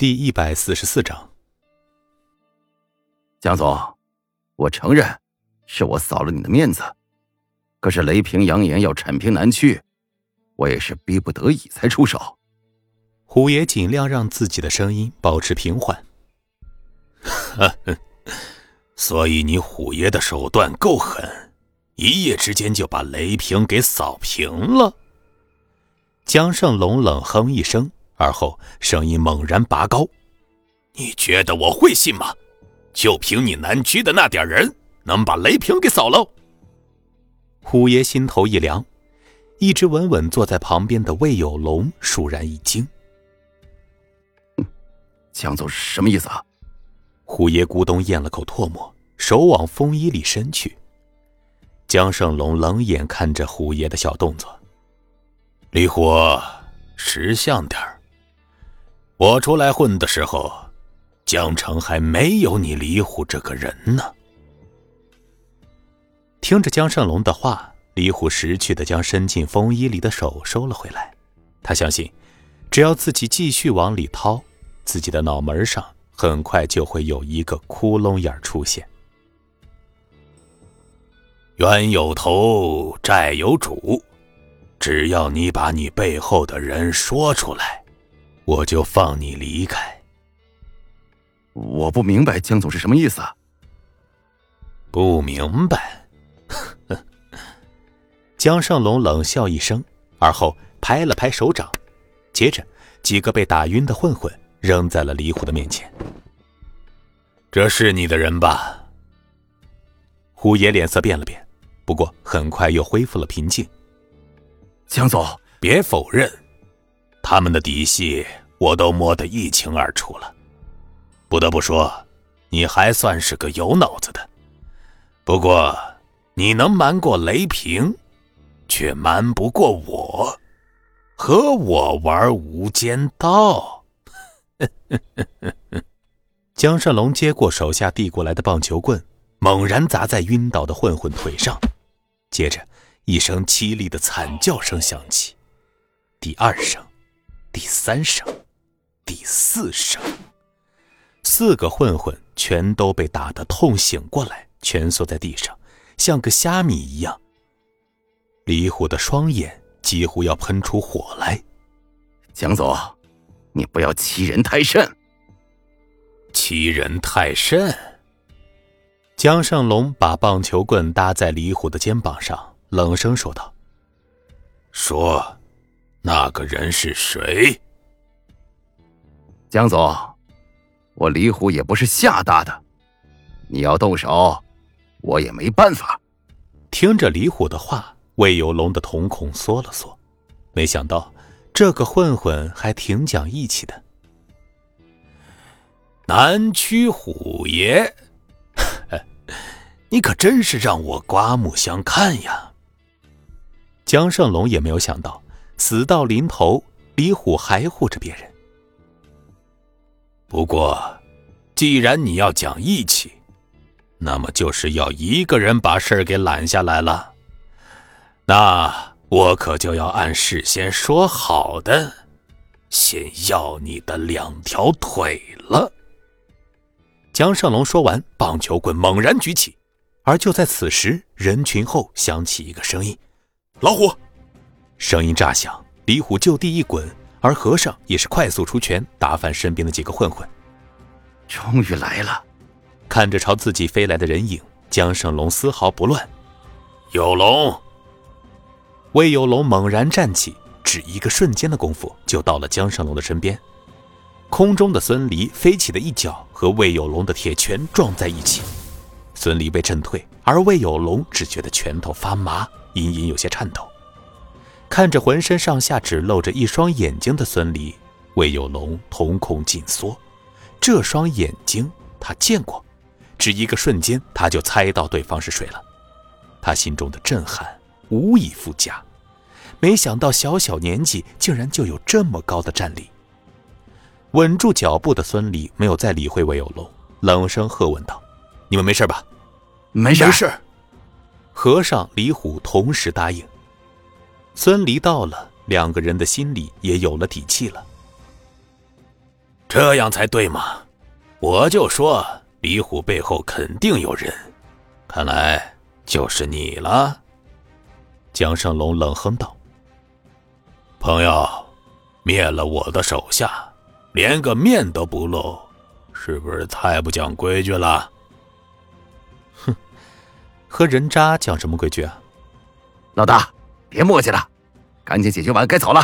第一百四十四章，江总，我承认是我扫了你的面子，可是雷平扬言要铲平南区，我也是逼不得已才出手。虎爷尽量让自己的声音保持平缓。所以你虎爷的手段够狠，一夜之间就把雷平给扫平了。江胜龙冷哼一声。而后，声音猛然拔高：“你觉得我会信吗？就凭你南区的那点人，能把雷平给扫了？”虎爷心头一凉，一直稳稳坐在旁边的魏有龙倏然一惊：“江总是什么意思啊？”虎爷咕咚咽了口唾沫，手往风衣里伸去。江胜龙冷眼看着虎爷的小动作：“李虎，识相点儿。”我出来混的时候，江城还没有你李虎这个人呢。听着江胜龙的话，李虎识趣的将伸进风衣里的手收了回来。他相信，只要自己继续往里掏，自己的脑门上很快就会有一个窟窿眼出现。冤有头，债有主，只要你把你背后的人说出来。我就放你离开。我不明白江总是什么意思啊。不明白？江胜龙冷笑一声，而后拍了拍手掌，接着几个被打晕的混混扔在了李虎的面前。这是你的人吧？虎爷脸色变了变，不过很快又恢复了平静。江总，别否认。他们的底细我都摸得一清二楚了，不得不说，你还算是个有脑子的。不过，你能瞒过雷平，却瞒不过我，和我玩无间道。江胜龙接过手下递过来的棒球棍，猛然砸在晕倒的混混腿上，接着一声凄厉的惨叫声响起，第二声。第三声，第四声，四个混混全都被打得痛醒过来，蜷缩在地上，像个虾米一样。李虎的双眼几乎要喷出火来。江总，你不要欺人太甚！欺人太甚！江胜龙把棒球棍搭在李虎的肩膀上，冷声说道：“说。”那个人是谁？江总，我李虎也不是吓大的，你要动手，我也没办法。听着李虎的话，魏有龙的瞳孔缩了缩，没想到这个混混还挺讲义气的。南区虎爷，你可真是让我刮目相看呀！江胜龙也没有想到。死到临头，李虎还护着别人。不过，既然你要讲义气，那么就是要一个人把事儿给揽下来了。那我可就要按事先说好的，先要你的两条腿了。江胜龙说完，棒球棍猛然举起，而就在此时，人群后响起一个声音：“老虎。”声音炸响，李虎就地一滚，而和尚也是快速出拳打翻身边的几个混混。终于来了！看着朝自己飞来的人影，江胜龙丝毫不乱。有龙，魏有龙猛然站起，只一个瞬间的功夫就到了江胜龙的身边。空中的孙离飞起的一脚和魏有龙的铁拳撞在一起，孙离被震退，而魏有龙只觉得拳头发麻，隐隐有些颤抖。看着浑身上下只露着一双眼睛的孙离，魏有龙瞳孔紧缩。这双眼睛他见过，只一个瞬间他就猜到对方是谁了。他心中的震撼无以复加，没想到小小年纪竟然就有这么高的战力。稳住脚步的孙离没有再理会魏有龙，冷声喝问道：“你们没事吧？”“没事。”没事。和尚李虎同时答应。孙离到了，两个人的心里也有了底气了。这样才对嘛！我就说李虎背后肯定有人，看来就是你了。江胜龙冷哼道：“朋友，灭了我的手下，连个面都不露，是不是太不讲规矩了？”哼，和人渣讲什么规矩啊？老大，别磨叽了，赶紧解决完，该走了。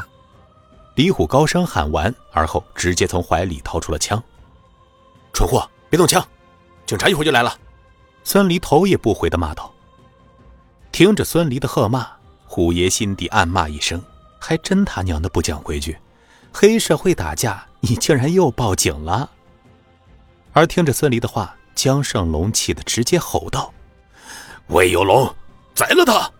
李虎高声喊完，而后直接从怀里掏出了枪。蠢货，别动枪！警察一会儿就来了。孙离头也不回的骂道。听着孙离的喝骂，虎爷心底暗骂一声：“还真他娘的不讲规矩！黑社会打架，你竟然又报警了！”而听着孙离的话，江胜龙气得直接吼道：“魏有龙，宰了他！”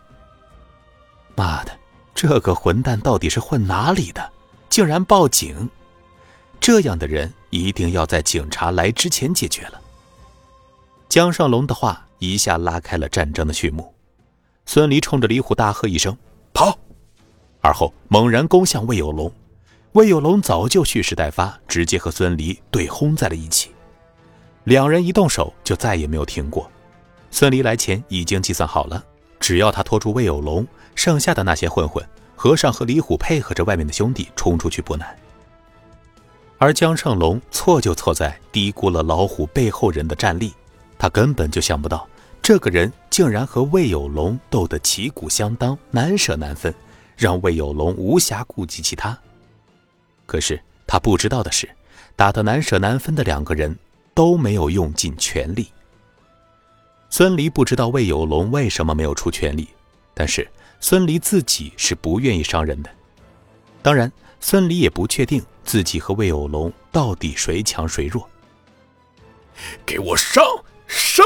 妈的，这个混蛋到底是混哪里的？竟然报警！这样的人一定要在警察来之前解决了。江上龙的话一下拉开了战争的序幕。孙离冲着李虎大喝一声：“跑！”而后猛然攻向魏有龙。魏有龙早就蓄势待发，直接和孙离对轰在了一起。两人一动手就再也没有停过。孙离来前已经计算好了，只要他拖住魏有龙，剩下的那些混混。和尚和李虎配合着外面的兄弟冲出去不难，而江胜龙错就错在低估了老虎背后人的战力，他根本就想不到这个人竟然和魏有龙斗得旗鼓相当，难舍难分，让魏有龙无暇顾及其他。可是他不知道的是，打得难舍难分的两个人都没有用尽全力。孙离不知道魏有龙为什么没有出全力，但是。孙离自己是不愿意伤人的，当然，孙离也不确定自己和魏有龙到底谁强谁弱。给我上上，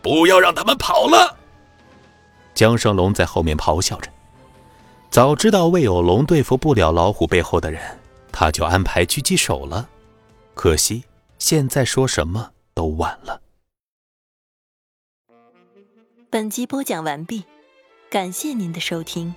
不要让他们跑了！江胜龙在后面咆哮着。早知道魏有龙对付不了老虎背后的人，他就安排狙击手了。可惜现在说什么都晚了。本集播讲完毕。感谢您的收听。